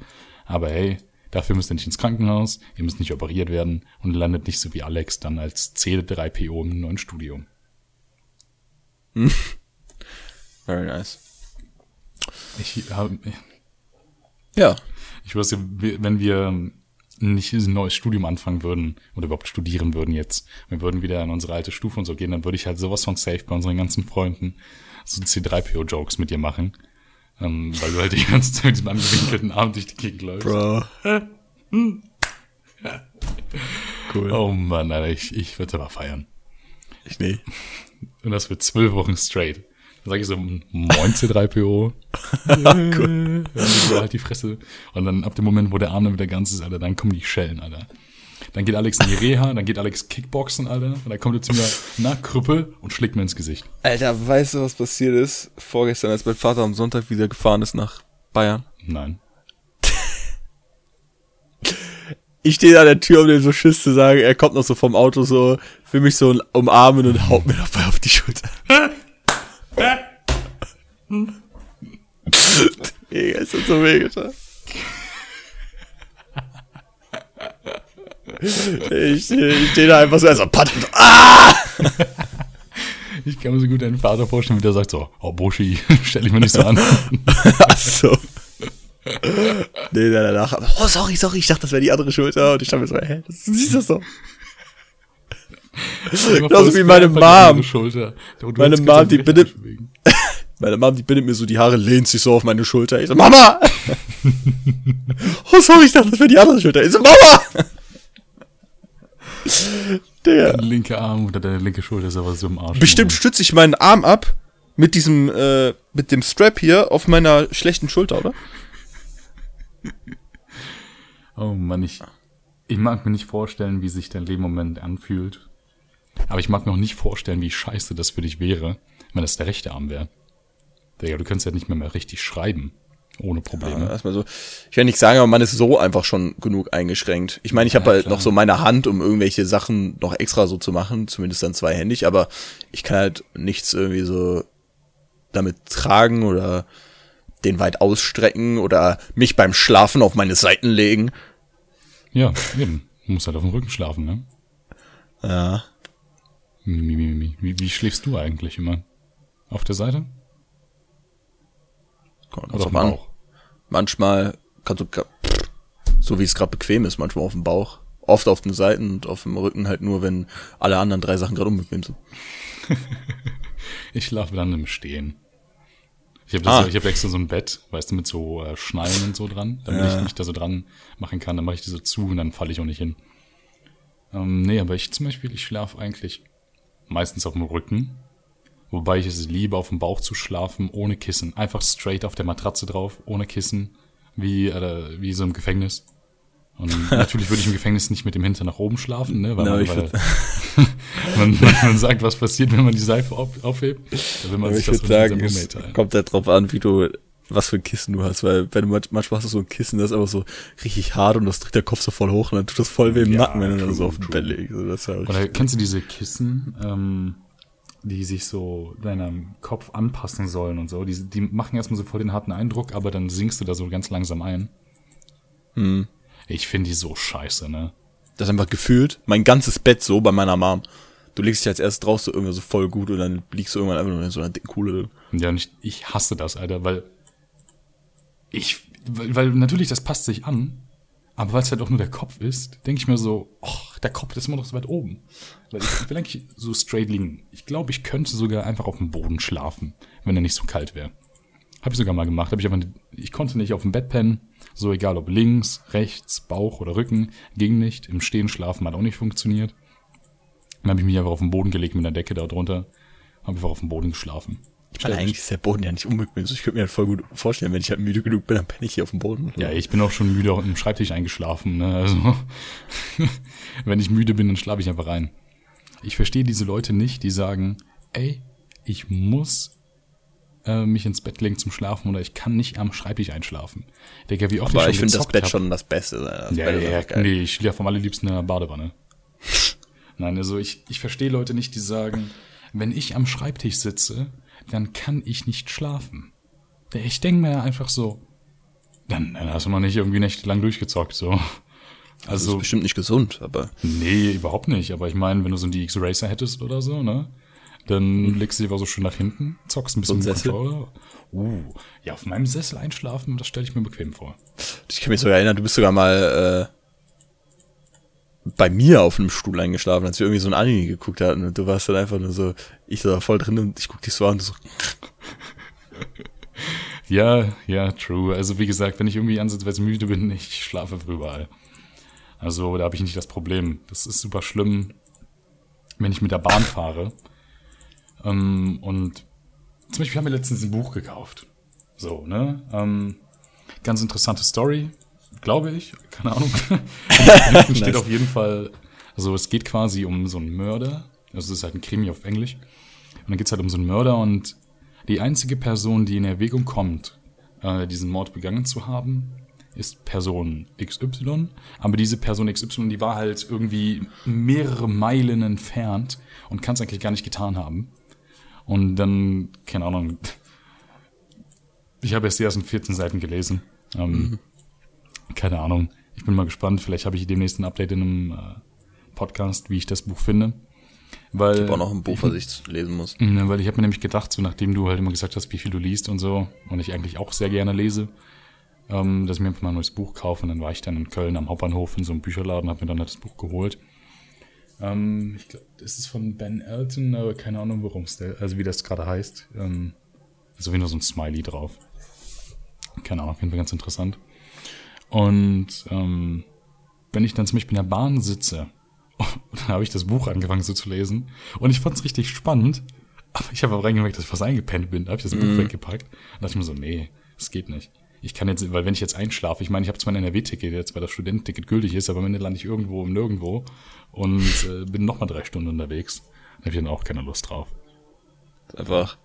Aber hey, dafür müsst ihr nicht ins Krankenhaus, ihr müsst nicht operiert werden und landet nicht so wie Alex dann als C3PO im neuen Studium. Very nice. Ich, hab- Ja. Ich weiß, wenn wir nicht ein neues Studium anfangen würden oder überhaupt studieren würden jetzt, wir würden wieder in unsere alte Stufe und so gehen, dann würde ich halt sowas von safe bei unseren ganzen Freunden so C3PO-Jokes mit dir machen. Ähm, weil du halt die ganze Zeit mit diesem angewinkelten Arm durch die Gegend läufst. Bro. cool. Oh Mann, Alter, ich, ich würde aber feiern. Ich nee. Und das für zwölf Wochen straight. Dann sage ich so, moin C3PO. cool. Ja, so halt die Fresse. Und dann ab dem Moment, wo der Arm dann wieder ganz ist, Alter, dann kommen die Schellen, Alter. Dann geht Alex in die Reha, dann geht Alex Kickboxen, Alter. Und dann kommt er zu mir, na, Krüppel, und schlägt mir ins Gesicht. Alter, weißt du, was passiert ist? Vorgestern, als mein Vater am Sonntag wieder gefahren ist nach Bayern. Nein. Ich stehe an der Tür, um dem so Schiss zu sagen. Er kommt noch so vom Auto so, will mich so umarmen und haut mir dabei auf die Schulter. Digga, ist das so wehgetan. Ich, ich stehe da einfach so, also patt. Ah! Ich kann mir so gut deinen Vater vorstellen, wie der sagt so, oh Buschi, stell dich mal nicht so an. Ach so. Nee, danach, oh, sorry, sorry, ich dachte, das wäre die andere Schulter. Und ich dachte mir so, hä, das siehst du so. Genauso wie meine Mom. Meine Mom, die bindet, meine Mom, die bindet mir so die Haare, lehnt sich so auf meine Schulter. Ich so, Mama! oh, sorry, ich dachte, das wäre die andere Schulter. Ich so, Mama! Der. Dein linke Arm oder deine linke Schulter ist aber so im Arsch. Bestimmt stütze ich meinen Arm ab mit diesem, äh, mit dem Strap hier auf meiner schlechten Schulter, oder? Oh Mann, ich, ich mag mir nicht vorstellen, wie sich dein Leben Moment anfühlt. Aber ich mag mir auch nicht vorstellen, wie scheiße das für dich wäre, wenn das der rechte Arm wäre. Digga, du könntest ja nicht mehr, mehr richtig schreiben. Ohne Probleme. Ja, erstmal so. Ich will nicht sagen, aber man ist so einfach schon genug eingeschränkt. Ich meine, ich habe ja, halt klar. noch so meine Hand, um irgendwelche Sachen noch extra so zu machen, zumindest dann zweihändig, aber ich kann halt nichts irgendwie so damit tragen oder den weit ausstrecken oder mich beim Schlafen auf meine Seiten legen. Ja, eben. Du musst halt auf dem Rücken schlafen, ne? Ja. Wie, wie, wie, schläfst du eigentlich immer? Auf der Seite? Oder auf dem Bauch? Manchmal kannst du, so wie es gerade bequem ist, manchmal auf dem Bauch. Oft auf den Seiten und auf dem Rücken halt nur, wenn alle anderen drei Sachen gerade unbequem sind. ich schlafe dann im Stehen. Ich habe ah. So, hab extra so ein Bett, weißt du, mit so äh, Schnallen und so dran, damit ja. ich mich da so dran machen kann. Dann mache ich die so zu und dann falle ich auch nicht hin. Ähm, nee, aber ich zum Beispiel, ich schlafe eigentlich meistens auf dem Rücken. Wobei ich es liebe, auf dem Bauch zu schlafen, ohne Kissen. Einfach straight auf der Matratze drauf, ohne Kissen. Wie, äh, wie so im Gefängnis. Und natürlich würde ich im Gefängnis nicht mit dem Hintern nach oben schlafen, ne? Weil, no, man, weil man, man, sagt, was passiert, wenn man die Seife auf, aufhebt. Will man ja, sich ich würde sagen, es kommt ja drauf an, wie du, was für ein Kissen du hast, weil wenn du manchmal hast du so ein Kissen, das ist aber so richtig hart und das drückt der Kopf so voll hoch und dann tut das voll weh im ja, Nacken, wenn du dann so auf dem Bett legst. So, das halt Oder kennst du diese Kissen, ähm, die sich so deinem Kopf anpassen sollen und so? Die, die machen erstmal so voll den harten Eindruck, aber dann sinkst du da so ganz langsam ein. Hm. Ich finde die so scheiße, ne? Das ist einfach gefühlt mein ganzes Bett so bei meiner Mom. Du legst dich als erstes drauf so irgendwie so voll gut und dann liegst du irgendwann einfach nur in so einer dicken Kuhle. Ja, und ich, ich hasse das, Alter, weil ich, weil, weil natürlich das passt sich an, aber weil es halt auch nur der Kopf ist, denke ich mir so, ach, der Kopf ist immer noch so weit oben. Weil ich will eigentlich so straight liegen. Ich glaube, ich könnte sogar einfach auf dem Boden schlafen, wenn er nicht so kalt wäre. Habe ich sogar mal gemacht. Hab ich, einfach, ich konnte nicht auf dem Bett pennen. So egal ob links, rechts, Bauch oder Rücken. Ging nicht. Im Stehen schlafen hat auch nicht funktioniert. Dann habe ich mich einfach auf den Boden gelegt mit einer Decke da drunter. Habe einfach auf dem Boden geschlafen. Weil eigentlich ist der Boden ja nicht unbequem. Ich könnte mir halt voll gut vorstellen, wenn ich halt müde genug bin, dann penne ich hier auf dem Boden. Ja, ich bin auch schon müde auf dem Schreibtisch eingeschlafen. Ne? Also, wenn ich müde bin, dann schlafe ich einfach rein. Ich verstehe diese Leute nicht, die sagen, ey, ich muss äh, mich ins Bett legen zum Schlafen oder ich kann nicht am Schreibtisch einschlafen. Digga, wie oft Aber ich, ich finde das Bett hab. schon das Beste. Das ja, ja, ja nee, ich schlafe am allerliebsten in der Badewanne. Nein, also ich, ich verstehe Leute nicht, die sagen, wenn ich am Schreibtisch sitze, dann kann ich nicht schlafen. Ich denke mir einfach so, dann, dann hast du noch nicht irgendwie nächtelang durchgezockt, so. Also, das ist bestimmt nicht gesund, aber. Nee, überhaupt nicht. Aber ich meine, wenn du so einen DX-Racer hättest oder so, ne? Dann hm. legst du dich aber so schön nach hinten, zockst ein bisschen so mit Controller. Uh, ja, auf meinem Sessel einschlafen, das stelle ich mir bequem vor. Ich kann mich sogar erinnern, du bist sogar mal äh, bei mir auf einem Stuhl eingeschlafen, als wir irgendwie so ein Anime geguckt hatten und du warst dann einfach nur so, ich da voll drin und ich guck dich so an und so. ja, ja, true. Also wie gesagt, wenn ich irgendwie ansatzweise müde bin, ich schlafe überall. Also da habe ich nicht das Problem. Das ist super schlimm, wenn ich mit der Bahn fahre ähm, und zum Beispiel haben wir letztens ein Buch gekauft. So, ne? Ähm, ganz interessante Story, glaube ich. Keine Ahnung. Steht nice. auf jeden Fall, also es geht quasi um so einen Mörder. Also es ist halt ein Krimi auf Englisch. Und dann geht es halt um so einen Mörder und die einzige Person, die in Erwägung kommt, äh, diesen Mord begangen zu haben, ist Person XY. Aber diese Person XY, die war halt irgendwie mehrere Meilen entfernt und kann es eigentlich gar nicht getan haben. Und dann, keine Ahnung, ich habe erst die ersten 14 Seiten gelesen. Ähm, mhm. Keine Ahnung. Ich bin mal gespannt. Vielleicht habe ich demnächst ein Update in einem äh, Podcast, wie ich das Buch finde. Weil, Ich habe auch noch ein Buch, was ich lesen muss. Ja, weil ich habe mir nämlich gedacht, so nachdem du halt immer gesagt hast, wie viel du liest und so, und ich eigentlich auch sehr gerne lese, ähm, dass ich mir einfach mal ein neues Buch kaufe. Und dann war ich dann in Köln am Hauptbahnhof in so einem Bücherladen, habe mir dann halt das Buch geholt. Ähm, ich glaube, das ist von Ben Elton, aber keine Ahnung, worum es, also wie das gerade heißt. Ähm, also wie nur so ein Smiley drauf. Keine Ahnung, auf jeden Fall ganz interessant. Und ähm, wenn ich dann zum Beispiel in der Bahn sitze, dann habe ich das Buch angefangen so zu lesen und ich fand es richtig spannend, aber ich habe aber reingemerkt, dass ich fast eingepennt bin. Da habe ich das Buch weggepackt und dachte mir so, nee, das geht nicht. Ich kann jetzt, weil wenn ich jetzt einschlafe, ich meine, ich habe zwar ein NRW-Ticket jetzt, weil das Studententicket gültig ist, aber am Ende lande ich irgendwo im Nirgendwo und äh, bin nochmal drei Stunden unterwegs. Da habe ich dann auch keine Lust drauf. Einfach.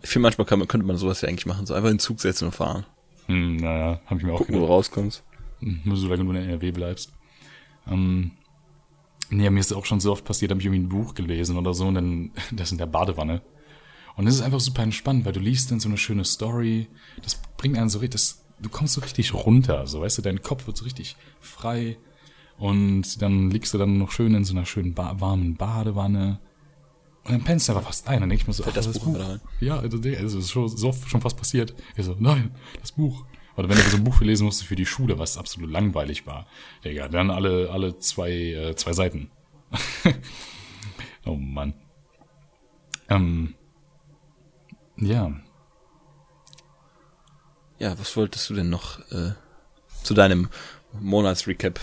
Ich finde, manchmal kann man, könnte man sowas ja eigentlich machen. So einfach in den Zug setzen und fahren. Hm, naja, habe ich mir auch Gucken, wo du gedacht. rauskommst. Nur solange du in NRW bleibst. Ähm, nee, mir ist auch schon so oft passiert, habe ich irgendwie ein Buch gelesen oder so und dann das in der Badewanne. Und es ist einfach super entspannt, weil du liest dann so eine schöne Story. Das bringt einen so richtig, das, du kommst so richtig runter, so weißt du, dein Kopf wird so richtig frei. Und dann liegst du dann noch schön in so einer schönen ba warmen Badewanne. Und dann pennst du aber fast ein. Dann denke ich mir so, ach, das das, Buch Buch. Ja, also, also es ist schon, so schon fast passiert. Ich so, nein, das Buch. Oder wenn du so ein Buch lesen musst für die Schule, was absolut langweilig war. Digga, dann alle, alle zwei, äh, zwei Seiten. oh Mann. Ähm, ja, Ja, was wolltest du denn noch äh, zu deinem Monatsrecap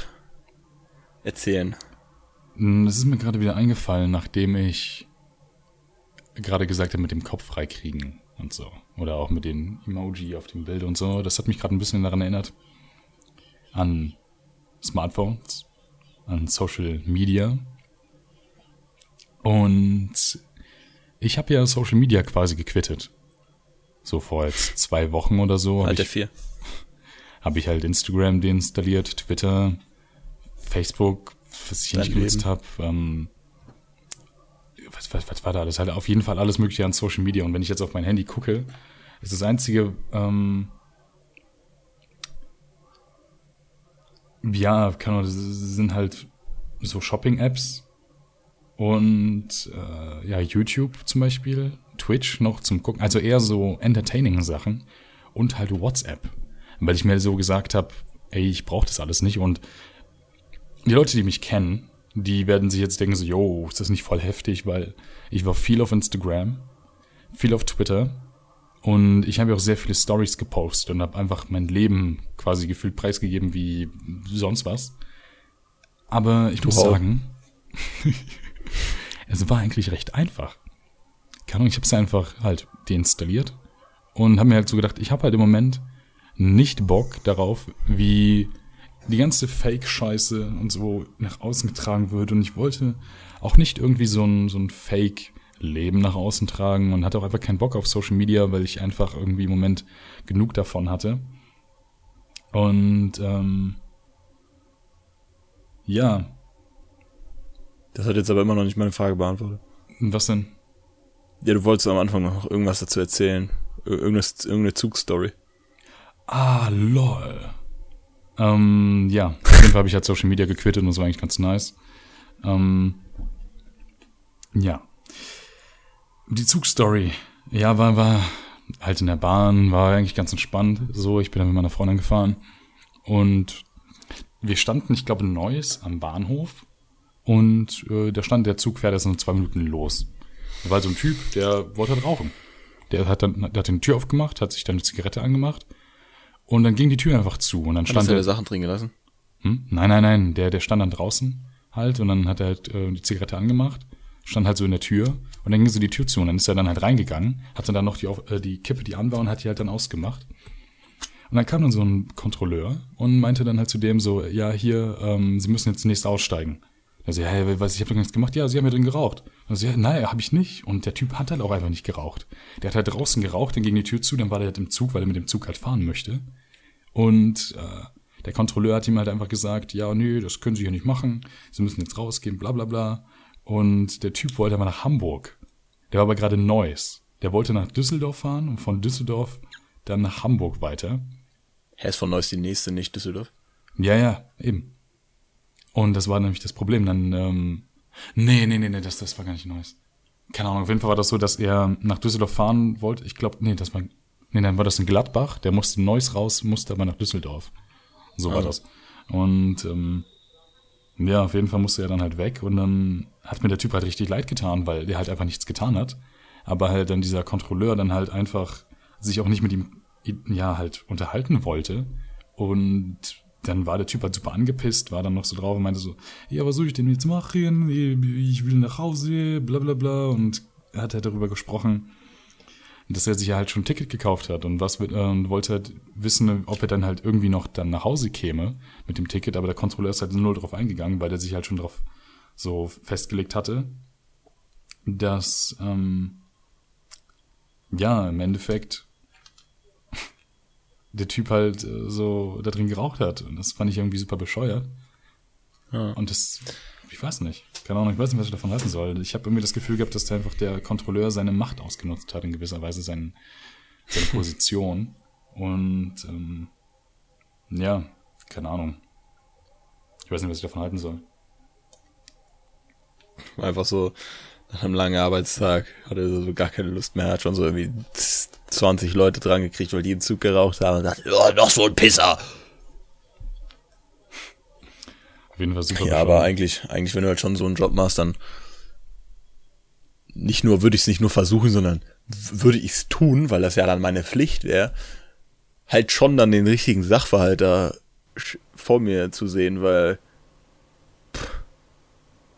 erzählen? Mm, Das ist mir gerade wieder eingefallen, nachdem ich gerade gesagt habe, mit dem Kopf freikriegen und so. Oder auch mit den Emoji auf dem Bild und so. Das hat mich gerade ein bisschen daran erinnert. An Smartphones, an Social Media. Und ich habe ja Social Media quasi gequittet. So vor jetzt zwei Wochen oder so. Alter ich, vier. habe ich halt Instagram deinstalliert, Twitter, Facebook, was ich Dein nicht genutzt habe. Ähm, was, was, was war da alles? Halt auf jeden Fall alles Mögliche an Social Media. Und wenn ich jetzt auf mein Handy gucke, ist das einzige, ähm, ja, kann man, das sind halt so Shopping-Apps und äh, ja, YouTube zum Beispiel, Twitch noch zum Gucken, also eher so Entertaining-Sachen und halt WhatsApp, weil ich mir so gesagt habe, ey, ich brauche das alles nicht und die Leute, die mich kennen, die werden sich jetzt denken so, yo, ist das nicht voll heftig, weil ich war viel auf Instagram, viel auf Twitter und ich habe ja auch sehr viele Stories gepostet und habe einfach mein Leben quasi gefühlt preisgegeben wie sonst was. Aber ich muss Wow. sagen, es war eigentlich recht einfach. Keine Ahnung, ich habe es einfach halt deinstalliert und habe mir halt so gedacht, ich habe halt im Moment nicht Bock darauf, wie die ganze Fake-Scheiße und so nach außen getragen wird. Und ich wollte auch nicht irgendwie so ein, so ein Fake-Leben nach außen tragen und hatte auch einfach keinen Bock auf Social Media, weil ich einfach irgendwie im Moment genug davon hatte. Und ähm, ja, Das hat jetzt aber immer noch nicht meine Frage beantwortet. was denn? Ja, du wolltest am Anfang noch irgendwas dazu erzählen. Ir- Irgendeine, irgendeine Zugstory. Ah, lol. Ähm, ja, auf jeden Fall habe ich halt Social Media gequittet und das war eigentlich ganz nice. Ähm, ja. Die Zugstory. Ja, war, war halt in der Bahn, war eigentlich ganz entspannt. So, ich bin dann mit meiner Freundin gefahren. Und wir standen, ich glaube, in Neuss am Bahnhof. Und äh, da stand der Zug fährt erst in zwei Minuten los. Da war so ein Typ, der wollte halt rauchen. Der hat dann der hat die Tür aufgemacht, hat sich dann eine Zigarette angemacht. Und dann ging die Tür einfach zu. Und dann Hast stand du er. Sachen drin gelassen? Hm? Nein, nein, nein. Der, der stand dann draußen halt und dann hat er halt äh, die Zigarette angemacht, stand halt so in der Tür und dann ging so die Tür zu und dann ist er dann halt reingegangen, hatte dann noch die, äh, die Kippe, die an war und hat die halt dann ausgemacht. Und dann kam dann so ein Kontrolleur und meinte dann halt zu dem so, ja, hier, ähm, Sie müssen jetzt zunächst aussteigen. Also, ja, was, ich habe doch nichts gemacht. Ja, Sie haben ja drin geraucht. Also, ja, nein, habe ich nicht. Und der Typ hat halt auch einfach nicht geraucht. Der hat halt draußen geraucht, dann ging die Tür zu, dann war der halt im Zug, weil er mit dem Zug halt fahren möchte. Und äh, der Kontrolleur hat ihm halt einfach gesagt, ja, nö, das können Sie hier nicht machen. Sie müssen jetzt rausgehen, bla bla bla. Und der Typ wollte aber nach Hamburg. Der war aber gerade Neuss. Der wollte nach Düsseldorf fahren und von Düsseldorf dann nach Hamburg weiter. Hä, ist von Neuss die nächste, nicht Düsseldorf? Ja, ja, eben. Und das war nämlich das Problem. Dann, ähm, Nee, nee, nee, nee, das, das war gar nicht Neuss. Keine Ahnung, auf jeden Fall war das so, dass er nach Düsseldorf fahren wollte. Ich glaube, nee, das war, nee, dann war das in Gladbach. Der musste Neuss raus, musste aber nach Düsseldorf. So war Also. das. Und ähm, ja, auf jeden Fall musste er dann halt weg und dann hat mir der Typ halt richtig leid getan, weil der halt einfach nichts getan hat. Aber halt dann dieser Kontrolleur dann halt einfach sich auch nicht mit ihm, ja, halt unterhalten wollte. Und dann war der Typ halt super angepisst, war dann noch so drauf und meinte so, ja, was soll ich denn jetzt machen? Ich will nach Hause, bla bla bla. Und er hat halt darüber gesprochen, dass er sich ja halt schon ein Ticket gekauft hat und was äh, und wollte halt wissen, ob er dann halt irgendwie noch dann nach Hause käme mit dem Ticket, aber der Kontrolleur ist halt null drauf eingegangen, weil er sich halt schon drauf so festgelegt hatte, dass ähm, ja im Endeffekt der Typ halt äh, so da drin geraucht hat und das fand ich irgendwie super bescheuert Ja. und das ich weiß nicht. Keine Ahnung, ich weiß nicht, was ich davon halten soll. Ich habe irgendwie das Gefühl gehabt, dass der einfach der Kontrolleur seine Macht ausgenutzt hat, in gewisser Weise sein, seine Position. Und ähm, ja, keine Ahnung. Ich weiß nicht, was ich davon halten soll. Einfach so nach einem langen Arbeitstag hatte er so gar keine Lust mehr, hat schon so irgendwie 20 Leute dran gekriegt, weil die im Zug geraucht haben und dachte, oh, noch so ein Pisser. Auf jeden Fall super Ja, aber eigentlich, eigentlich, wenn du halt schon so einen Job machst, dann nicht nur würde ich es nicht nur versuchen, sondern würde ich es tun, weil das ja dann meine Pflicht wäre, halt schon dann den richtigen Sachverhalt da vor mir zu sehen, weil pff,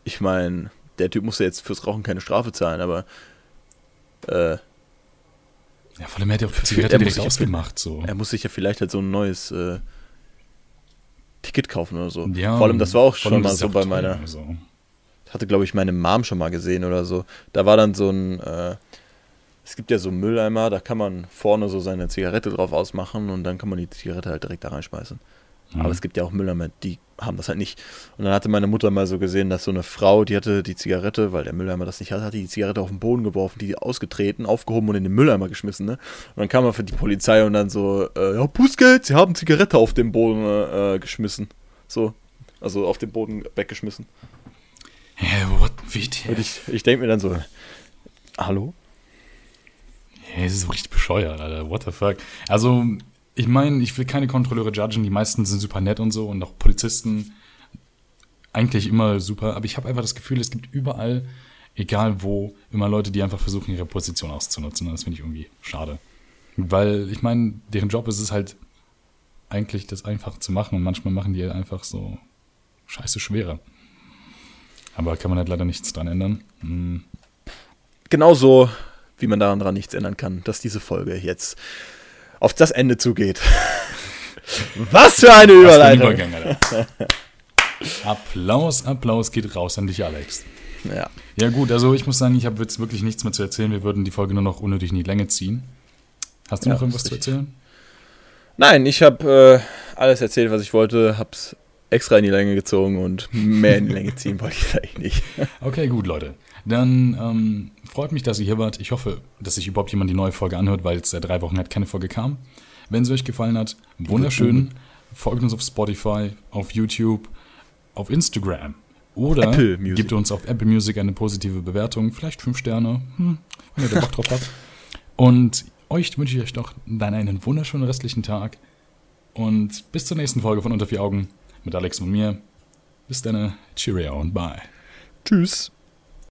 ich meine, der Typ muss ja jetzt fürs Rauchen keine Strafe zahlen, aber äh, Ja, vor allem hätte er auch die Zigarette direkt ausgemacht, so. er muss sich ja vielleicht halt so ein neues äh, Ticket kaufen oder so. Ja, Vor allem, das war auch schon mal so bei meiner, Also. hatte, glaube ich, meine Mom schon mal gesehen oder so. Da war dann so ein, äh, es gibt ja so Mülleimer, da kann man vorne so seine Zigarette drauf ausmachen und dann kann man die Zigarette halt direkt da reinschmeißen. Mhm. Aber es gibt ja auch Mülleimer, die haben das halt nicht. Und dann hatte meine Mutter mal so gesehen, dass so eine Frau, die hatte die Zigarette, weil der Mülleimer das nicht hatte, hat die Zigarette auf den Boden geworfen, die ausgetreten, aufgehoben und in den Mülleimer geschmissen. Ne? Und dann kam er für die Polizei und dann so, äh, ja, Bußgeld, sie haben Zigarette auf den Boden äh, geschmissen. So, also auf den Boden weggeschmissen. Hä, what? Wie? Und ich, ich denke mir dann so, hallo? Hä, das ist so richtig bescheuert, Alter. What the fuck? Also, ich meine, ich will keine Kontrolleure judgen. Die meisten sind super nett und so und auch Polizisten eigentlich immer super. Aber ich habe einfach das Gefühl, es gibt überall, egal wo, immer Leute, die einfach versuchen, ihre Position auszunutzen. Und das finde ich irgendwie schade. Weil, ich meine, deren Job ist es halt eigentlich, das einfach zu machen. Und manchmal machen die halt einfach so scheiße schwerer. Aber kann man halt leider nichts dran ändern. Hm. Genauso, wie man daran nichts ändern kann, dass diese Folge jetzt auf das Ende zugeht. Was für eine Überleitung! Applaus, Applaus geht raus an dich, Alex. Ja. Ja gut, also ich muss sagen, ich habe jetzt wirklich nichts mehr zu erzählen. Wir würden die Folge nur noch unnötig in die Länge ziehen. Hast du Ja, noch irgendwas zu erzählen? Nein, ich habe äh, alles erzählt, was ich wollte, hab's extra in die Länge gezogen und mehr in die Länge ziehen wollte ich eigentlich nicht. Okay, gut, Leute. Dann ähm, freut mich, dass ihr hier wart. Ich hoffe, dass sich überhaupt jemand die neue Folge anhört, weil es seit drei Wochen halt keine Folge kam. Wenn es euch gefallen hat, wunderschön. Folgt uns auf Spotify, auf YouTube, auf Instagram. Oder gebt uns auf Apple Music eine positive Bewertung, vielleicht fünf Sterne, hm, wenn ihr da Bock drauf habt. Und euch wünsche ich euch doch dann einen wunderschönen restlichen Tag. Und bis zur nächsten Folge von Unter vier Augen mit Alex und mir. Bis dann, Cheerio und bye. Tschüss.